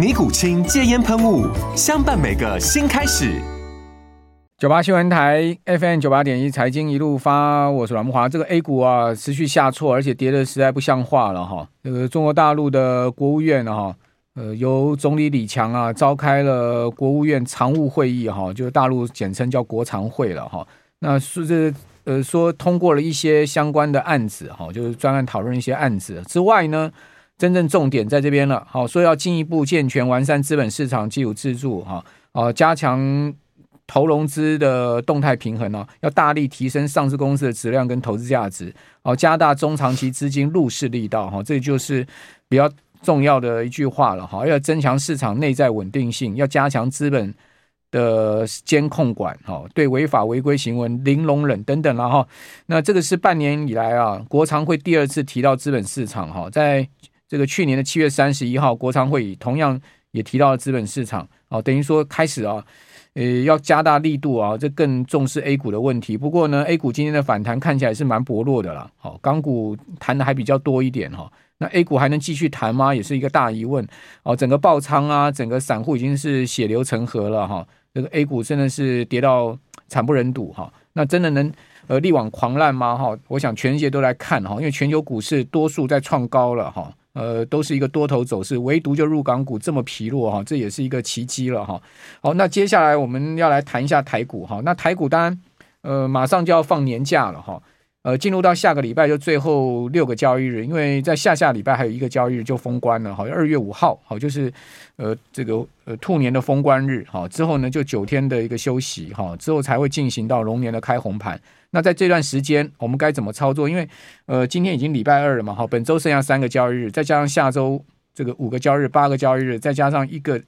尼古清戒烟喷雾，相伴每个新开始。九八新闻台 FM 九八点一财经一路发，我是阮木华。这个 A 股啊，持续下挫，而且跌的实在不像话了哈。这个中国大陆的国务院哈，呃，由总理李强啊召开了国务院常务会议哈，就是大陆简称叫国常会了哈。那是这呃说通过了一些相关的案子哈，就是专案讨论一些案子之外呢。真正重点在这边了，好，说要进一步健全完善资本市场基础制度，哈，哦，加强投融资的动态平衡呢，要大力提升上市公司的质量跟投资价值，哦，加大中长期资金入市力道，哈，这就是比较重要的一句话了，哈，要增强市场内在稳定性，要加强资本的监控管，哈，对违法违规行为零容忍等等了，哈，那这个是半年以来啊，国常会第二次提到资本市场，哈，在。这个去年的七月三十一号，国常会议同样也提到了资本市场，哦，等于说开始啊，呃，要加大力度啊，这更重视 A 股的问题。不过呢，A 股今天的反弹看起来是蛮薄弱的啦，好，港股谈的还比较多一点哈，那 A 股还能继续谈吗？也是一个大疑问。哦，整个爆仓啊，整个散户已经是血流成河了哈，这个 A 股真的是跌到惨不忍睹哈，那真的能呃力挽狂澜吗？哈，我想全世界都来看哈，因为全球股市多数在创高了哈。呃，都是一个多头走势，唯独就入港股这么疲弱哈，这也是一个奇迹了哈。好，那接下来我们要来谈一下台股哈。那台股当然，呃，马上就要放年假了哈。呃，进入到下个礼拜就最后六个交易日，因为在下下礼拜还有一个交易日就封关了，好像二月五号，好就是呃这个呃兔年的封关日，好之后呢就九天的一个休息，哈之后才会进行到龙年的开红盘。那在这段时间我们该怎么操作？因为呃今天已经礼拜二了嘛，好本周剩下三个交易日，再加上下周这个五个交易日、八个交易日，再加上一个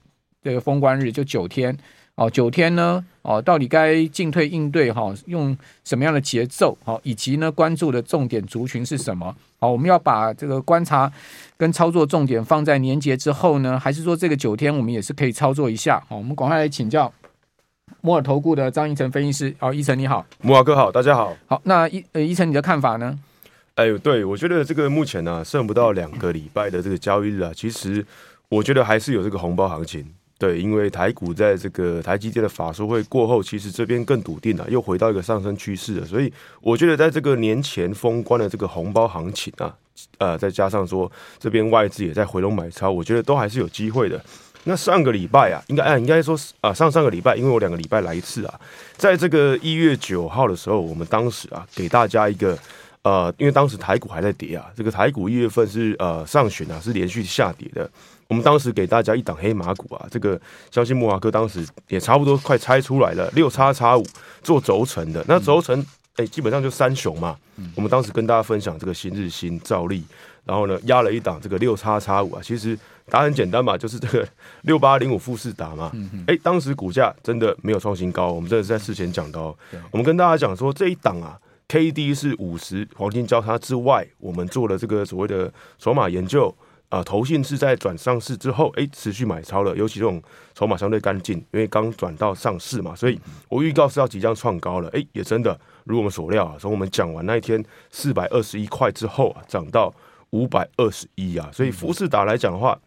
这个封关日，就九天。哦，九天呢？哦，到底该进退应对哈？用什么样的节奏？好，以及呢，关注的重点族群是什么？好，我们要把这个观察跟操作重点放在年节之后呢，还是说这个九天我们也是可以操作一下？好，我们赶快来请教摩尔投顾的张一成分析师。好，贻程你好，摩尔哥好，大家好。好，那一呃一成你的看法呢？哎呦，对我觉得这个目前呢、啊，剩不到两个礼拜的这个交易日啊，其实我觉得还是有这个红包行情。对，因为台股在这个台积电的法说会过后，其实这边更笃定了，又回到一个上升趋势了。所以我觉得，在这个年前封关的这个红包行情啊，呃，再加上说这边外资也在回笼买超，我觉得都还是有机会的。那上个礼拜啊，应该啊，应该说啊，上上个礼拜，因为我两个礼拜来一次啊，在这个一月九号的时候，我们当时啊，给大家一个呃，因为当时台股还在跌啊，这个台股一月份是呃上旬啊，是连续下跌的。我们当时给大家一档黑马股啊，这个相信莫华哥当时也差不多快猜出来了，六叉叉五做轴承的，那轴承哎，基本上就三雄嘛。我们当时跟大家分享这个新日新、兆利，然后呢压了一档这个六叉叉五啊，其实答案很简单嘛，就是这个 六八零五富士达嘛。哎，当时股价真的没有创新高，我们真的是在事前讲到，我们跟大家讲说这一档啊，K D 是五十黄金交叉之外，我们做了这个所谓的筹码研究。啊，投信是在转上市之后，哎，持续买超了，尤其这种筹码相对干净，因为刚转到上市嘛，所以我预告是要即将创高了，哎，也真的如我们所料啊，从我们讲完那一天四百二十一块之后啊，涨到五百二十一啊，所以富士达来讲的话，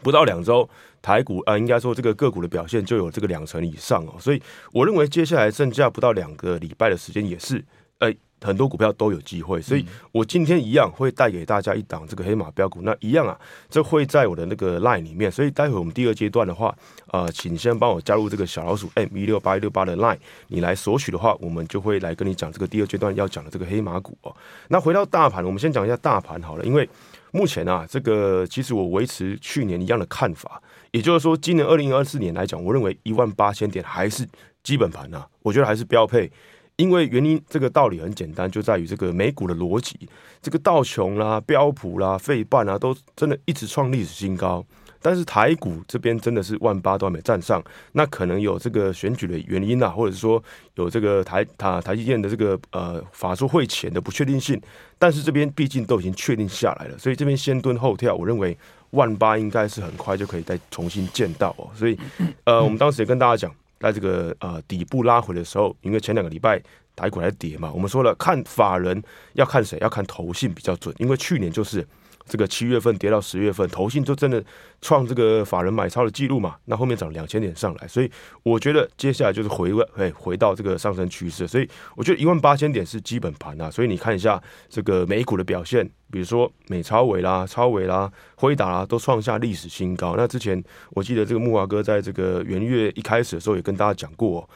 不到两周，台股啊，应该说这个个股的表现就有这个两成以上哦，所以我认为接下来剩下不到两个礼拜的时间也是，哎。很多股票都有机会，所以我今天一样会带给大家一档这个黑马标股。那一样啊，这会在我的那个 line 里面，所以待会我们第二阶段的话，呃，请先帮我加入这个小老鼠 M 一六八一六八的 line，你来索取的话，我们就会来跟你讲这个第二阶段要讲的这个黑马股哦。那回到大盘，我们先讲一下大盘好了，因为目前啊，这个其实我维持去年一样的看法，也就是说，今年二零二四年来讲，我认为一万八千点还是基本盘啊，我觉得还是标配。因为原因，这个道理很简单，就在于这个美股的逻辑，这个道琼啦、标普啦、费半啊，都真的一直创历史新高。但是台股这边真的是万八都还没站上，那可能有这个选举的原因啊，或者是说有这个台台台积电的这个呃法说会前的不确定性。但是这边毕竟都已经确定下来了，所以这边先蹲后跳，我认为万八应该是很快就可以再重新见到哦。所以呃，我们当时也跟大家讲。在这个呃底部拉回的时候，因为前两个礼拜台股还跌嘛，我们说了看法人要看谁，要看投信比较准，因为去年就是。这个七月份跌到十月份，投信就真的创这个法人买超的记录嘛？那后面涨两千点上来，所以我觉得接下来就是回位，哎，回到这个上升趋势。所以我觉得一万八千点是基本盘啊。所以你看一下这个美股的表现，比如说美超伟啦、超伟啦、辉达啦，都创下历史新高。那之前我记得这个木华哥在这个元月一开始的时候也跟大家讲过，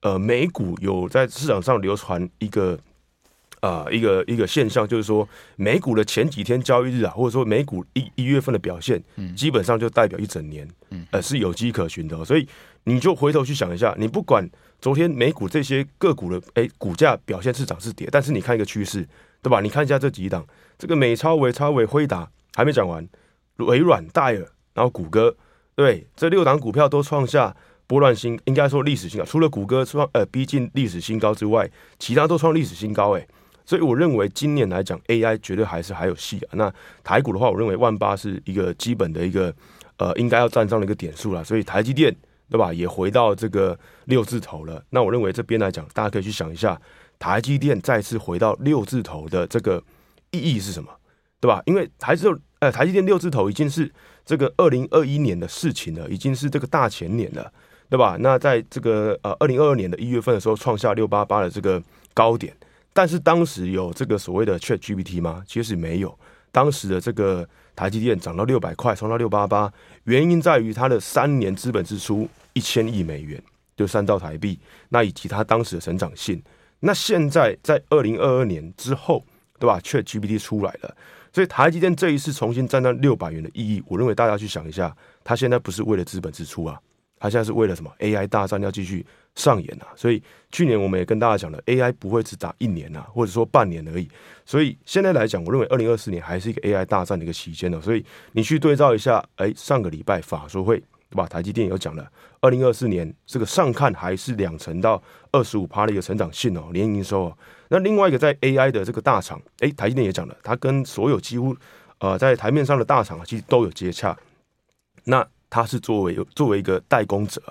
呃，美股有在市场上流传一个。啊、呃，一个一个现象就是说，美股的前几天交易日啊，或者说美股一一月份的表现，基本上就代表一整年，嗯呃，是有迹可循的。所以你就回头去想一下，你不管昨天美股这些个股的哎股价表现是涨是跌，但是你看一个趋势，对吧？你看一下这几档，这个美超微、超微、辉达还没讲完，微软、戴尔，然后谷歌，对，这六档股票都创下波段新，应该说历史新高。除了谷歌创呃逼近历史新高之外，其他都创历史新高，诶。所以我认为今年来讲，AI 绝对还是还有戏啊。那台股的话，我认为万八是一个基本的一个呃应该要站上的一个点数了。所以台积电对吧，也回到这个六字头了。那我认为这边来讲，大家可以去想一下，台积电再次回到六字头的这个意义是什么，对吧？因为台积呃台积电六字头已经是这个二零二一年的事情了，已经是这个大前年了，对吧？那在这个呃二零二二年的一月份的时候，创下六八八的这个高点。但是当时有这个所谓的 Chat GPT 吗？其实没有。当时的这个台积电涨到六百块，冲到六八八，原因在于它的三年资本支出一千亿美元，就三兆台币。那以及它当时的成长性，那现在在二零二二年之后，对吧？Chat GPT 出来了，所以台积电这一次重新站到六百元的意义，我认为大家去想一下，它现在不是为了资本支出啊，它现在是为了什么？AI 大战要继续。上演啊，所以去年我们也跟大家讲了，AI 不会只打一年啊，或者说半年而已。所以现在来讲，我认为二零二四年还是一个 AI 大战的一个期间呢。所以你去对照一下，哎，上个礼拜法说会对吧？台积电有讲了，二零二四年这个上看还是两成到二十五趴的一个成长性哦，年营收哦。那另外一个在 AI 的这个大厂，哎，台积电也讲了，它跟所有几乎呃在台面上的大厂其实都有接洽。那它是作为作为一个代工者。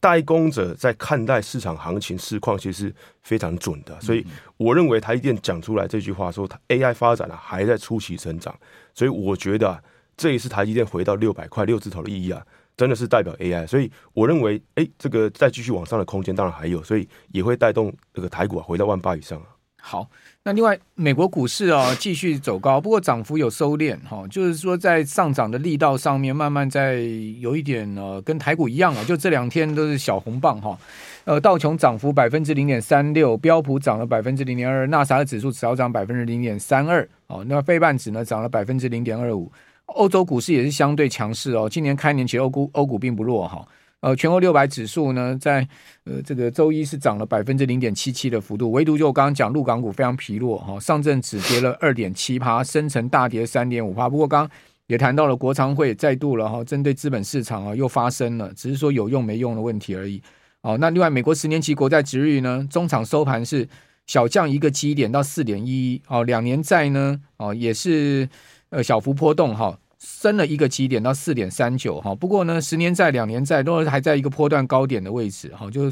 代工者在看待市场行情市况，其实是非常准的，所以我认为台积电讲出来这句话说，它 AI 发展啊还在初期成长，所以我觉得这一次台积电回到六百块六字头的意义啊，真的是代表 AI，所以我认为，哎，这个再继续往上的空间当然还有，所以也会带动这个台股啊回到万八以上啊。好，那另外美国股市啊 继续走高，不过涨幅有收敛哈，就是说在上涨的力道上面慢慢在有一点呃跟台股一样啊，就这两天都是小红棒哈，呃道琼涨幅百分之零点三六，标普涨了百分之零点二，纳斯达克指数小涨百分之零点三二，哦，那费半指呢涨了百分之零点二五，欧洲股市也是相对强势哦，今年开年其实欧股欧股并不弱哈。呃，全欧六百指数呢，在呃这个周一是涨了百分之零点七七的幅度，唯独就我刚刚讲陆港股非常疲弱哈，上证只跌了二点七趴，深成大跌三点五趴。不过刚刚也谈到了国常会再度了哈，针对资本市场啊又发声了，只是说有用没用的问题而已。哦，那另外美国十年期国债殖率呢，中场收盘是小降一个基点到四点一一，哦，两年债呢哦也是呃小幅波动哈。升了一个基点到四点三九哈，不过呢，十年债、两年债都还在一个波段高点的位置哈，就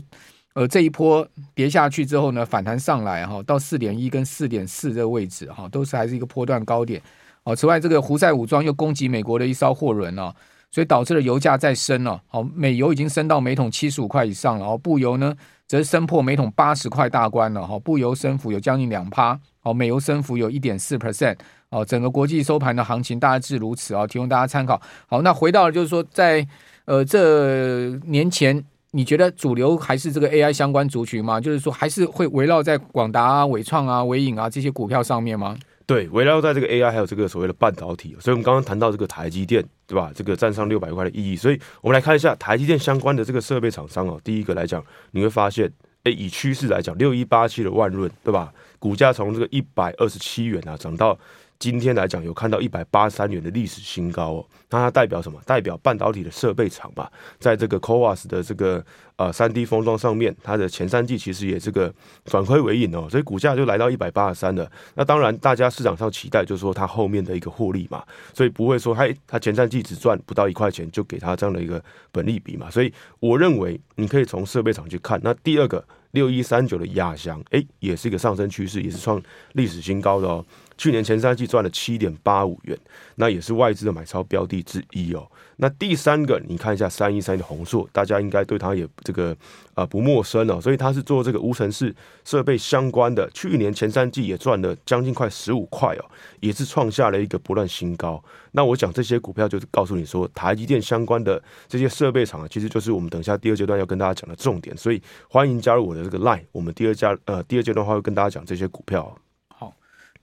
呃这一波跌下去之后呢，反弹上来哈，到四点一跟四点四这个位置哈，都是还是一个波段高点哦。此外，这个胡塞武装又攻击美国的一艘货轮哦，所以导致了油价再升了，好，美油已经升到每桶七十五块以上了哦，布油呢则升破每桶八十块大关了哈，布油升幅有将近两趴，哦，美油升幅有一点四 percent，哦，整个国际收盘的行情大致如此啊，提供大家参考。好，那回到就是说，在呃这年前，你觉得主流还是这个 AI 相关族群吗？就是说，还是会围绕在广达啊、伟创啊、纬颖啊这些股票上面吗？对，围绕在这个 AI 还有这个所谓的半导体，所以我们刚刚谈到这个台积电，对吧？这个站上六百块的意义，所以我们来看一下台积电相关的这个设备厂商哦。第一个来讲，你会发现，哎，以趋势来讲，六一八七的万润，对吧？股价从这个一百二十七元啊涨到。今天来讲，有看到一百八十三元的历史新高哦，那它代表什么？代表半导体的设备厂吧，在这个 CoWoS 的这个呃三 D 封装上面，它的前三季其实也这个转亏为盈哦，所以股价就来到一百八十三了。那当然，大家市场上期待就是说它后面的一个获利嘛，所以不会说它它前三季只赚不到一块钱就给它这样的一个本利比嘛。所以我认为你可以从设备厂去看。那第二个六一三九的亚翔，哎，也是一个上升趋势，也是创历史新高的哦。去年前三季赚了七点八五元，那也是外资的买超标的之一哦。那第三个，你看一下三一三的鸿硕，大家应该对它也这个啊、不陌生哦。所以它是做这个无尘室设备相关的，去年前三季也赚了将近快十五块哦，也是创下了一个不断新高。那我讲这些股票，就是告诉你说，台积电相关的这些设备厂，其实就是我们等一下第二阶段要跟大家讲的重点。所以欢迎加入我的这个 line，我们第二家呃第二阶段的话会跟大家讲这些股票。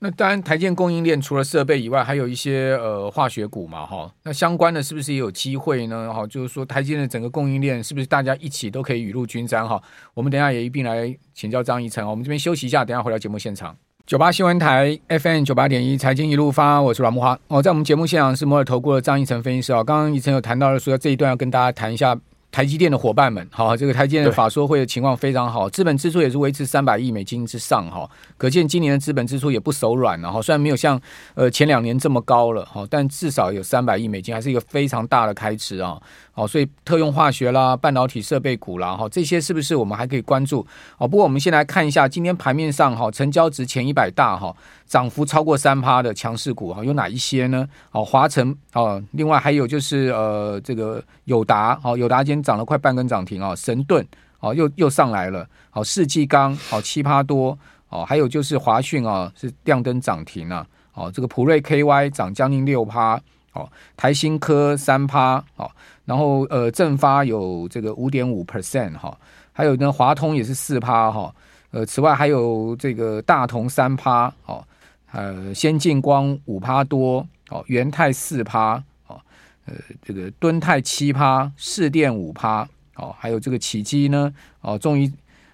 那当然，台建供应链除了设备以外，还有一些呃化学股嘛，哈。那相关的是不是也有机会呢？哈，就是说台积电的整个供应链是不是大家一起都可以雨露均沾？哈，我们等下也一并来请教张贻程。我们这边休息一下，等下回到节目现场。九八新闻台 FM 九八点一财经一路发，我是阮木花。哦，在我们节目现场是摩尔投顾的张贻程分析师啊。刚刚贻程有谈到了说这一段要跟大家谈一下。台积电的伙伴们，好，这个台积电的法说会的情况非常好，资本支出也是维持三百亿美金之上，哈，可见今年的资本支出也不手软了，哈，虽然没有像呃前两年这么高了，哈，但至少有三百亿美金，还是一个非常大的开支啊。哦，所以特用化学啦、半导体设备股啦，哈，这些是不是我们还可以关注？哦，不过我们先来看一下今天盘面上哈，成交值前一百大哈，涨幅超过三趴的强势股哈，有哪一些呢？哦，华晨哦，另外还有就是呃，这个友达哦，友达今天涨了快半根涨停啊，神盾哦，又又上来了，好，世纪钢好七趴多哦，还有就是华讯啊，是亮灯涨停啊，哦，这个普瑞 KY 涨将近六趴，哦，台新科三趴，哦。然后呃，正发有这个五点五 percent 哈，还有呢，华通也是四趴哈，呃，此外还有这个大同三趴，哦，呃，先进光五趴多，哦，元泰四趴，哦，呃，这个敦泰七趴，市电五趴，哦，还有这个启基呢，哦，终于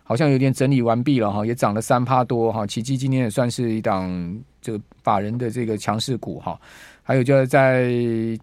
好像有点整理完毕了哈，也涨了三趴多哈，奇迹今天也算是一档这个法人的这个强势股哈。还有就是在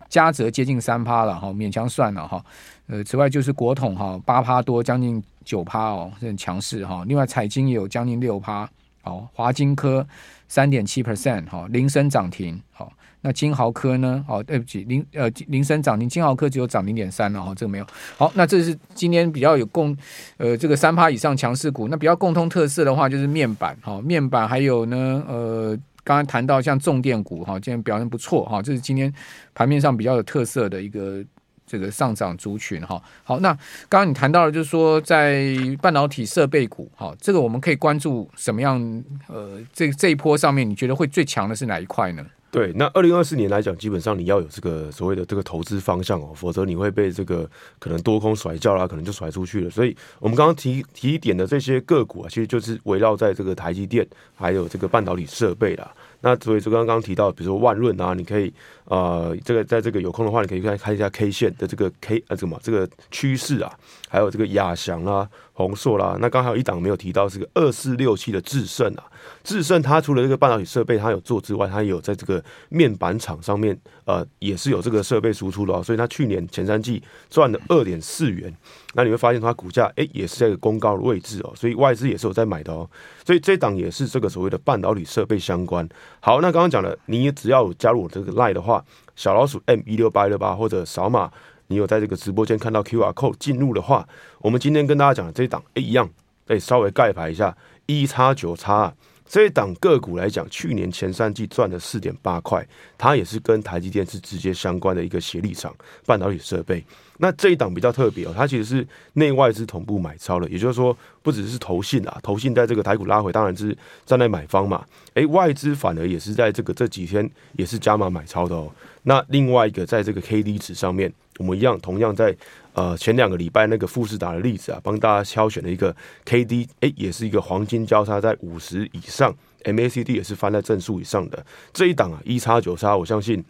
嘉泽接近三趴了哈，勉强算了哈。呃，此外就是国统哈八趴多，将近九趴哦，很强势哈。另外彩金也有将近六趴，好，华金科三点七 percent 哈，菱生涨停好。那金豪科呢？哦，对不起，菱呃菱生涨停，金豪科只有涨零点三了哈，这个没有。好，那这是今天比较有共呃这个三趴以上强势股，那比较共通特色的话就是面板哈，面板还有呢呃。刚刚谈到像重电股哈，今天表现不错哈，这是今天盘面上比较有特色的一个这个上涨族群哈。好，那刚刚你谈到了，就是说在半导体设备股哈，这个我们可以关注什么样？呃，这这一波上面，你觉得会最强的是哪一块呢？对，那二零二四年来讲，基本上你要有这个所谓的这个投资方向哦，否则你会被这个可能多空甩轿啦，可能就甩出去了。所以我们刚刚提提点的这些个股啊，其实就是围绕在这个台积电还有这个半导体设备啦。那所以就刚刚提到，比如说万润啊，你可以呃，这个在这个有空的话，你可以看看一下 K 线的这个 K 呃什么这个趋势啊，还有这个亚翔啦、宏硕啦。那刚还有一档没有提到，是个二四六七的智胜啊。智胜它除了这个半导体设备它有做之外，它也有在这个面板厂上面，呃，也是有这个设备输出的哦。所以它去年前三季赚了二点四元，那你会发现它股价哎也是在一个攻高的位置哦，所以外资也是有在买的哦。所以这档也是这个所谓的半导体设备相关。好，那刚刚讲了，你只要加入我这个 line 的话，小老鼠 M 一六八六八或者扫码，你有在这个直播间看到 QR code 进入的话，我们今天跟大家讲的这一档哎一样，哎稍微盖牌一下，一叉九叉。这一档个股来讲，去年前三季赚了四点八块，它也是跟台积电是直接相关的一个协力厂，半导体设备。那这一档比较特别哦，它其实是内外资同步买超了，也就是说，不只是投信啊，投信在这个台股拉回，当然是站在买方嘛。诶，外资反而也是在这个这几天也是加码买超的哦。那另外一个，在这个 K D 值上面，我们一样同样在呃前两个礼拜那个富士达的例子啊，帮大家挑选了一个 K D，哎，也是一个黄金交叉在五十以上，M A C D 也是翻在正数以上的这一档啊，一叉九叉，我相信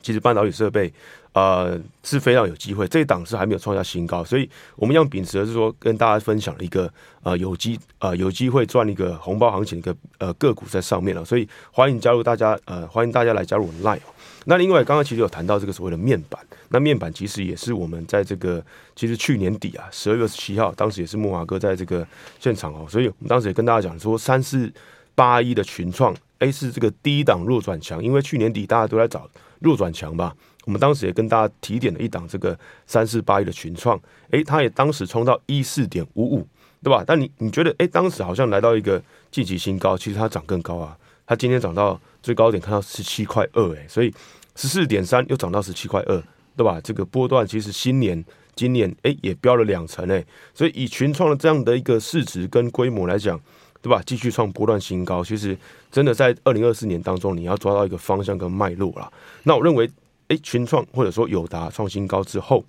其实半导体设备。呃，是非常有机会，这一档是还没有创下新高，所以我们要秉持的是说，跟大家分享一个呃有机呃有机会赚一个红包行情的一个呃个股在上面了，所以欢迎加入大家呃欢迎大家来加入我们 Line。那另外刚刚其实有谈到这个所谓的面板，那面板其实也是我们在这个其实去年底啊十二月十七号，当时也是慕驊哥在这个现场哦，所以我们当时也跟大家讲说三四八一的群创，哎是这个低档弱转强，因为去年底大家都在找弱转强吧。我们当时也跟大家提点了一档这个三四八一的群创，诶，它也当时冲到一四点五五，对吧？但你你觉得，诶，当时好像来到一个近期新高，其实它涨更高啊，它今天涨到最高点看到十七块二，诶，所以十四点三又涨到十七块二，对吧？这个波段其实新年今年诶也飙了两成，诶，所以以群创的这样的一个市值跟规模来讲，对吧？继续创波段新高，其实真的在二零二四年当中，你要抓到一个方向跟脉络啦。那我认为。诶，群创或者说友达创新高之后，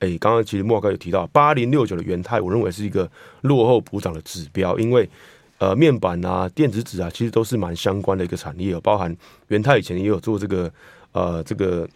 诶，刚刚其实莫哥有提到八零六九的元太，我认为是一个落后补涨的指标，因为呃面板啊、电子纸啊，其实都是蛮相关的一个产业哦，包含元太以前也有做这个呃这个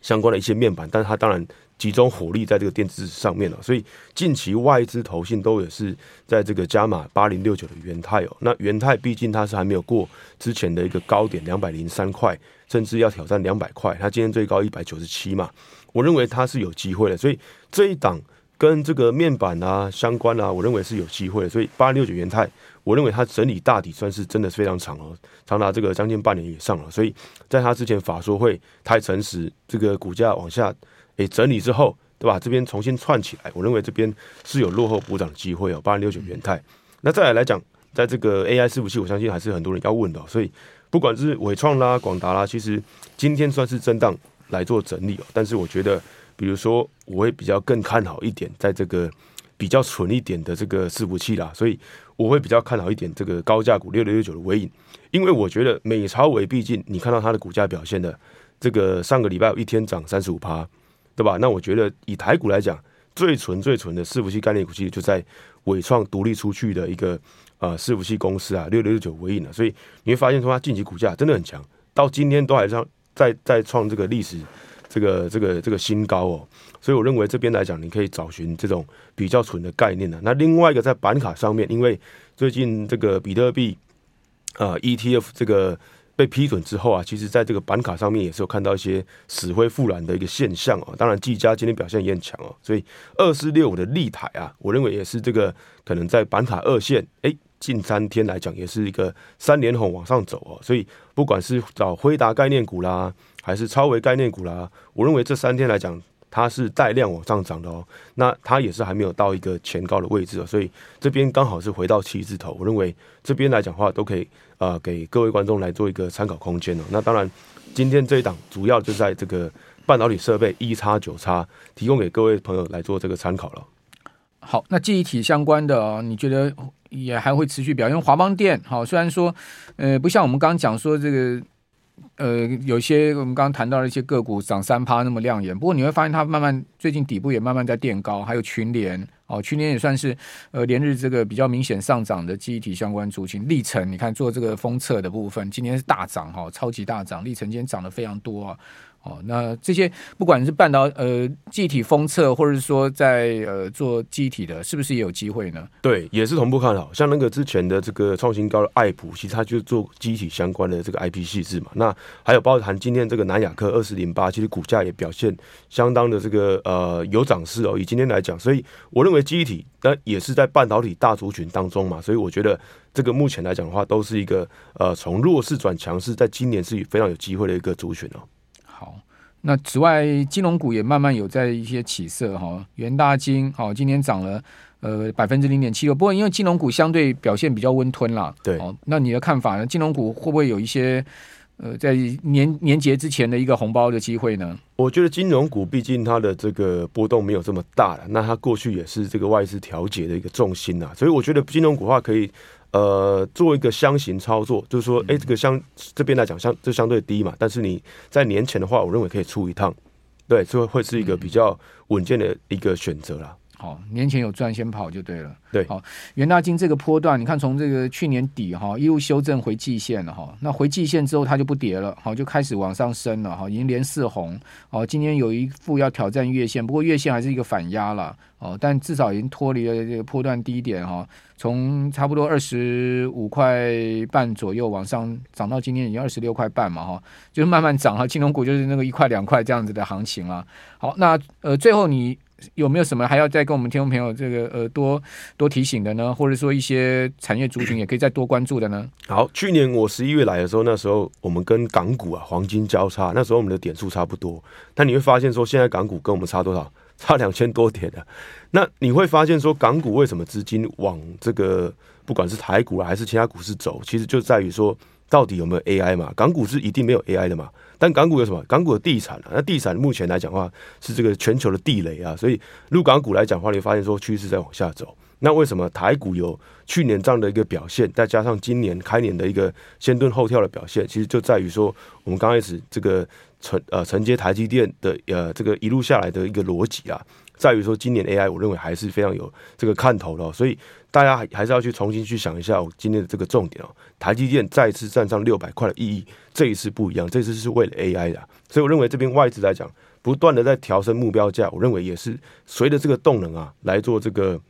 相关的一些面板，但是它当然集中火力在这个电子纸上面了，所以近期外资投信都也是在这个加码八零六九的元太哦，那元太毕竟它是还没有过之前的一个高点两百零三块。甚至要挑战两百块，它今天最高一百九十七嘛，我认为它是有机会的，所以这一档跟这个面板啊相关啊，我认为是有机会的，所以八六九元泰，我认为它整理大底算是真的非常长哦，长达这个将近半年以上了，所以在它之前法说会太诚实，这个股价往下诶、整理之后，对吧？这边重新串起来，我认为这边是有落后补涨的机会哦，八六九元泰。那再来来讲，在这个 AI 伺服器，我相信还是很多人要问的，所以。不管是伟创啦、广达啦，其实今天算是震荡来做整理哦。但是我觉得，比如说，我会比较更看好一点，在这个比较纯一点的这个伺服器啦，所以我会比较看好一点这个高价股六六六九的纬颖，因为我觉得美超纬毕竟你看到它的股价表现的这个上个礼拜有一天涨三十五趴，对吧？那我觉得以台股来讲，最纯最纯的伺服器概念股，其实就在纬创独立出去的一个。呃，伺服器公司啊，六六六九纬颖了，所以你会发现说它近期股价真的很强，到今天都还在在在创这个历史这个这个这个新高哦。所以我认为这边来讲，你可以找寻这种比较纯的概念的。那另外一个在板卡上面，因为最近这个比特币呃 ETF 这个被批准之后啊，其实在这个板卡上面也是有看到一些死灰复燃的一个现象哦。当然，技嘉今天表现也很强哦，所以二四六五的立台啊，我认为也是这个可能在板卡二线哎。近三天来讲，也是一个三连红往上走哦，所以不管是找辉达概念股啦，还是超维概念股啦，我认为这三天来讲，它是带量往上涨的哦。那它也是还没有到一个前高的位置哦，所以这边刚好是回到七字头。我认为这边来讲话，都可以呃给各位观众来做一个参考空间哦。那当然，今天这一档主要就在这个半导体设备一叉九叉，提供给各位朋友来做这个参考了。好，那记忆体相关的哦，你觉得？也还会持续表现。华邦电好，虽然说，呃，不像我们刚刚讲说这个，呃，有些我们刚刚谈到的一些个股涨三趴那么亮眼。不过你会发现它慢慢最近底部也慢慢在垫高，还有群联哦，群联也算是呃连日这个比较明显上涨的记忆体相关族群。力成你看做这个封测的部分，今天是大涨哈，超级大涨，力成今天涨得非常多啊。哦那这些不管是半导呃记忆体封测，或者是说在呃做记忆体的，是不是也有机会呢？对，也是同步看好。像那个之前的这个创新高的爱普，其实它就是做记忆体相关的这个 IP 细致嘛。那还有包含今天这个南亚科二四零八，其实股价也表现相当的这个呃有涨势哦。以今天来讲，所以我认为记忆体那也是在半导体大族群当中嘛。所以我觉得这个目前来讲的话，都是一个呃从弱势转强势，在今年是非常有机会的一个族群哦。好，那此外，金融股也慢慢有在一些起色哈。元大金好，今天涨了呃百分之零点七六。不过因为金融股相对表现比较温吞啦，对，哦，那你的看法呢？金融股会不会有一些呃在年年节之前的一个红包的机会呢？我觉得金融股毕竟它的这个波动没有这么大了，那它过去也是这个外资调节的一个重心呐，所以我觉得金融股的话可以。呃，做一个箱型操作，就是说，哎，这个箱这边来讲相这相对低嘛，但是你在年前的话，我认为可以出一趟，对，这会是一个比较稳健的一个选择啦。好，年前有赚先跑就对了。对，好，元大金这个波段，你看从这个去年底哈一路修正回季线了哈，那回季线之后它就不跌了，好，就开始往上升了哈，已经连四红，哦，今天有一副要挑战月线，不过月线还是一个反压了，哦，但至少已经脱离了这个波段低点哈，从差不多二十五块半左右往上涨到今天已经二十六块半嘛哈，就是慢慢涨哈，金融股就是那个一块两块这样子的行情了。好，那呃最后你。有没有什么还要再跟我们听众朋友这个呃多多提醒的呢？或者说一些产业族群也可以再多关注的呢？好，去年我十一月来的时候，那时候我们跟港股啊黄金交叉，那时候我们的点数差不多。但你会发现说，现在港股跟我们差多少？差两千多点的啊。那你会发现说，港股为什么资金往这个不管是台股啊还是其他股市走，其实就在于说，到底有没有 AI 嘛？港股是一定没有 AI 的嘛？但港股有什么？港股的地产啊，那地产目前来讲的话是这个全球的地雷啊，所以入港股来讲的话，你会发现说趋势在往下走。那为什么台股有去年这样的一个表现，再加上今年开年的一个先蹲后跳的表现，其实就在于说我们刚开始这个承呃承接台积电的呃这个一路下来的一个逻辑啊，在于说今年 AI 我认为还是非常有这个看头的，所以。大家还是要去重新去想一下，我今天的这个重点哦，台积电再次站上六百块的意义，这一次不一样，这次是为了 AI 的，所以我认为这边外资来讲，不断的在调升目标价，我认为也是随着这个动能啊来做这个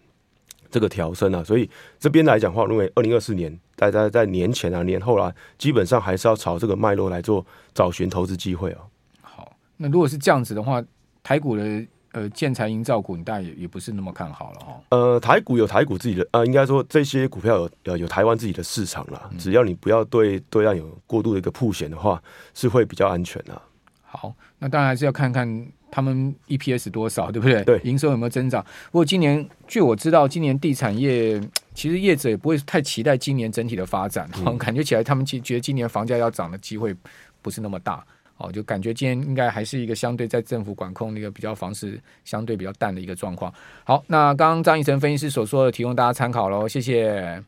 这个调升啊，所以这边来讲的话，我认为二零二四年大家在年前啊、年后啊，基本上还是要朝这个脉络来做找寻投资机会哦。好，那如果是这样子的话，台股的。呃，建材营造股，你大概也也不是那么看好了哈。呃，台股有台股自己的，呃，应该说这些股票有呃有台湾自己的市场啦。只要你不要对对岸有过度的一个曝险的话，是会比较安全的。好，那当然还是要看看他们 EPS 多少，对不对？对，营收有没有增长？不过今年据我知道，今年地产业其实业者也不会太期待今年整体的发展，嗯、感觉起来他们其实觉得今年房价要涨的机会不是那么大。哦，就感觉今天应该还是一个相对在政府管控那个比较房市相对比较淡的一个状况。好，那刚刚张軼成分析师所说的，提供大家参考喽，谢谢。